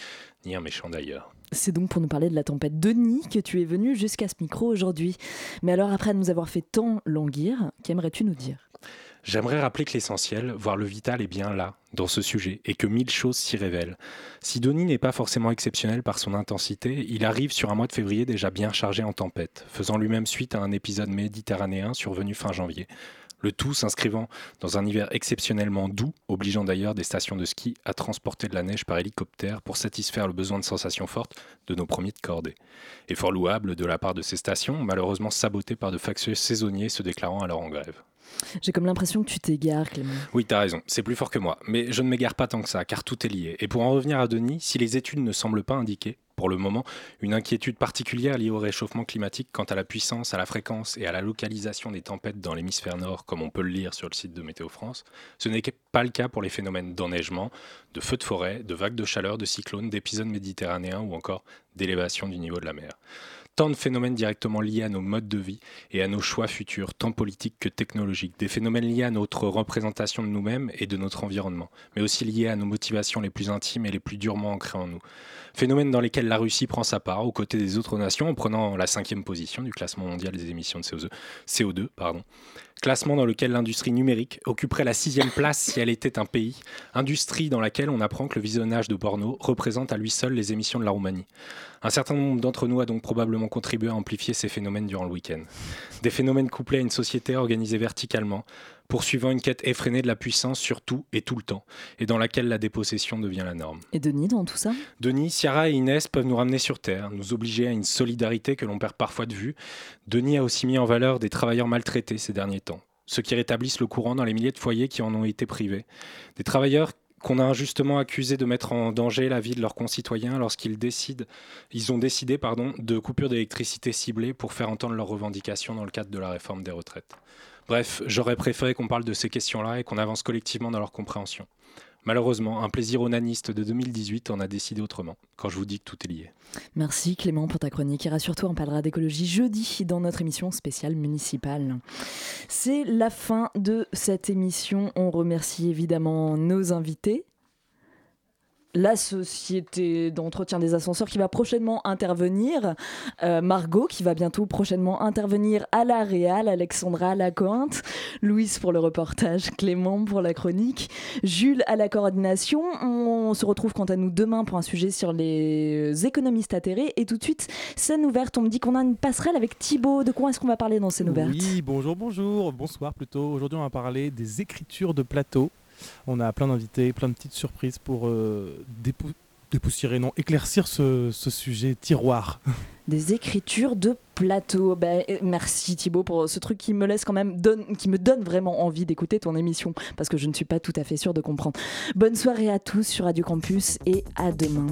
ni un méchant d'ailleurs. C'est donc pour nous parler de la tempête Denis que tu es venu jusqu'à ce micro aujourd'hui. Mais alors, après nous avoir fait tant languir, qu'aimerais-tu nous dire? J'aimerais rappeler que l'essentiel, voire le vital, est bien là, dans ce sujet, et que mille choses s'y révèlent. Si Denis n'est pas forcément exceptionnel par son intensité, il arrive sur un mois de février déjà bien chargé en tempête, faisant lui-même suite à un épisode méditerranéen survenu fin janvier le tout s'inscrivant dans un hiver exceptionnellement doux, obligeant d'ailleurs des stations de ski à transporter de la neige par hélicoptère pour satisfaire le besoin de sensations fortes de nos premiers de cordée. Et fort louable de la part de ces stations, malheureusement sabotées par de factieux saisonniers se déclarant alors en grève. J'ai comme l'impression que tu t'égares, Clément. Oui, t'as raison, c'est plus fort que moi. Mais je ne m'égare pas tant que ça, car tout est lié. Et pour en revenir à Denis, si les études ne semblent pas indiquer, pour le moment, une inquiétude particulière liée au réchauffement climatique quant à la puissance, à la fréquence et à la localisation des tempêtes dans l'hémisphère nord, comme on peut le lire sur le site de Météo France. Ce n'est pas le cas pour les phénomènes d'enneigement, de feux de forêt, de vagues de chaleur, de cyclones, d'épisodes méditerranéens ou encore d'élévation du niveau de la mer tant de phénomènes directement liés à nos modes de vie et à nos choix futurs, tant politiques que technologiques, des phénomènes liés à notre représentation de nous-mêmes et de notre environnement, mais aussi liés à nos motivations les plus intimes et les plus durement ancrées en nous. Phénomènes dans lesquels la Russie prend sa part aux côtés des autres nations en prenant la cinquième position du classement mondial des émissions de CO2, CO2 pardon classement dans lequel l'industrie numérique occuperait la sixième place si elle était un pays, industrie dans laquelle on apprend que le visionnage de porno représente à lui seul les émissions de la Roumanie. Un certain nombre d'entre nous a donc probablement contribué à amplifier ces phénomènes durant le week-end. Des phénomènes couplés à une société organisée verticalement, poursuivant une quête effrénée de la puissance sur tout et tout le temps, et dans laquelle la dépossession devient la norme. Et Denis dans tout ça? Denis, Ciara et Inès peuvent nous ramener sur Terre, nous obliger à une solidarité que l'on perd parfois de vue. Denis a aussi mis en valeur des travailleurs maltraités ces derniers temps, ceux qui rétablissent le courant dans les milliers de foyers qui en ont été privés. Des travailleurs qu'on a injustement accusés de mettre en danger la vie de leurs concitoyens lorsqu'ils décident, ils ont décidé pardon, de coupures d'électricité ciblées pour faire entendre leurs revendications dans le cadre de la réforme des retraites. Bref, j'aurais préféré qu'on parle de ces questions-là et qu'on avance collectivement dans leur compréhension. Malheureusement, un plaisir onaniste de 2018 en a décidé autrement, quand je vous dis que tout est lié. Merci Clément pour ta chronique et rassure-toi, on parlera d'écologie jeudi dans notre émission spéciale municipale. C'est la fin de cette émission. On remercie évidemment nos invités la société d'entretien des ascenseurs qui va prochainement intervenir, euh, Margot qui va bientôt prochainement intervenir à la Réal, Alexandra à la Cointe, Louise pour le reportage, Clément pour la chronique, Jules à la coordination. On se retrouve quant à nous demain pour un sujet sur les économistes atterrés et tout de suite scène ouverte. On me dit qu'on a une passerelle avec Thibaut. De quoi est-ce qu'on va parler dans scène ouverte? Oui, bonjour, bonjour, bonsoir plutôt. Aujourd'hui on va parler des écritures de plateau. On a plein d'invités, plein de petites surprises pour euh, dépoussiérer, non, éclaircir ce, sujet tiroir. Des écritures de plateau. Ben, merci Thibaut pour ce truc qui me laisse quand même, qui me donne vraiment envie d'écouter ton émission parce que je ne suis pas tout à fait sûre de comprendre. Bonne soirée à tous sur Radio Campus et à demain.